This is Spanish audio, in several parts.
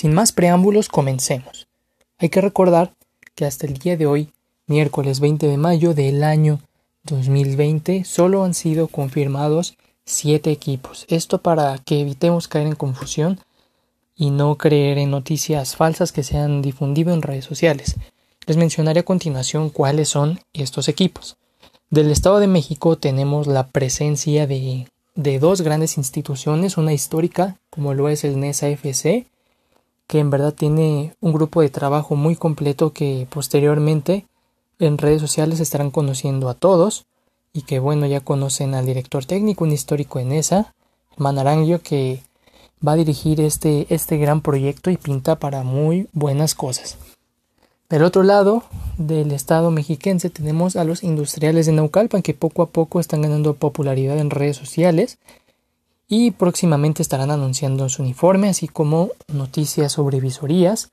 Sin más preámbulos, comencemos. Hay que recordar que hasta el día de hoy, miércoles 20 de mayo del año 2020, solo han sido confirmados siete equipos. Esto para que evitemos caer en confusión y no creer en noticias falsas que se han difundido en redes sociales. Les mencionaré a continuación cuáles son estos equipos. Del Estado de México tenemos la presencia de, de dos grandes instituciones, una histórica como lo es el NESA FC, que en verdad tiene un grupo de trabajo muy completo que posteriormente en redes sociales estarán conociendo a todos y que bueno ya conocen al director técnico, un histórico en esa, Manarangio, que va a dirigir este, este gran proyecto y pinta para muy buenas cosas. Del otro lado del estado mexiquense tenemos a los industriales de Naucalpan que poco a poco están ganando popularidad en redes sociales y próximamente estarán anunciando su uniforme así como noticias sobre visorías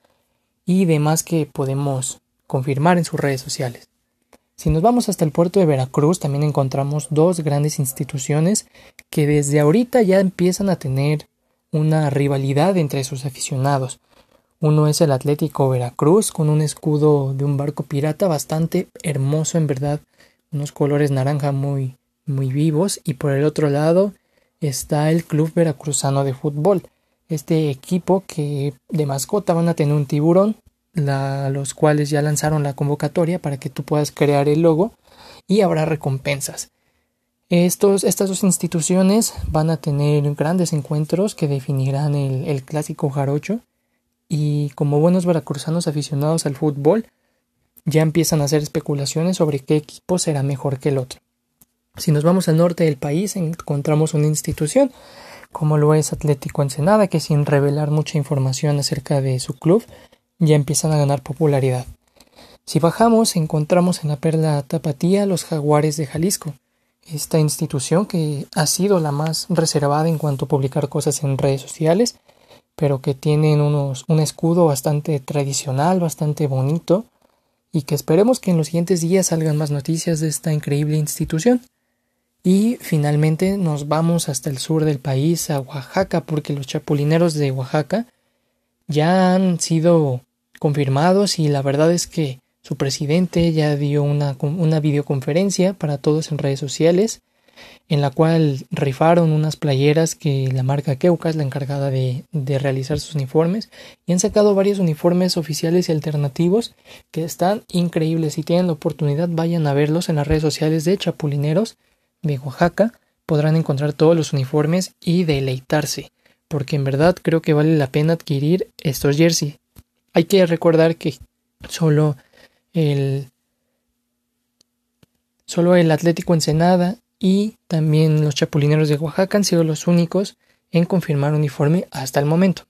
y demás que podemos confirmar en sus redes sociales. Si nos vamos hasta el puerto de Veracruz, también encontramos dos grandes instituciones que desde ahorita ya empiezan a tener una rivalidad entre sus aficionados. Uno es el Atlético Veracruz con un escudo de un barco pirata bastante hermoso en verdad, unos colores naranja muy muy vivos y por el otro lado está el Club Veracruzano de Fútbol. Este equipo que de mascota van a tener un tiburón los cuales ya lanzaron la convocatoria para que tú puedas crear el logo y habrá recompensas. Estos, estas dos instituciones van a tener grandes encuentros que definirán el, el clásico jarocho y como buenos veracruzanos aficionados al fútbol ya empiezan a hacer especulaciones sobre qué equipo será mejor que el otro. Si nos vamos al norte del país encontramos una institución como lo es Atlético Ensenada que sin revelar mucha información acerca de su club ya empiezan a ganar popularidad. Si bajamos, encontramos en la perla tapatía los jaguares de Jalisco, esta institución que ha sido la más reservada en cuanto a publicar cosas en redes sociales, pero que tienen unos, un escudo bastante tradicional, bastante bonito, y que esperemos que en los siguientes días salgan más noticias de esta increíble institución. Y finalmente nos vamos hasta el sur del país, a Oaxaca, porque los chapulineros de Oaxaca ya han sido confirmados y la verdad es que su presidente ya dio una, una videoconferencia para todos en redes sociales en la cual rifaron unas playeras que la marca Keuka es la encargada de, de, realizar sus uniformes y han sacado varios uniformes oficiales y alternativos que están increíbles. Si tienen la oportunidad, vayan a verlos en las redes sociales de Chapulineros de Oaxaca. Podrán encontrar todos los uniformes y deleitarse, porque en verdad creo que vale la pena adquirir estos jerseys. Hay que recordar que solo el solo el Atlético Ensenada y también los Chapulineros de Oaxaca han sido los únicos en confirmar uniforme hasta el momento.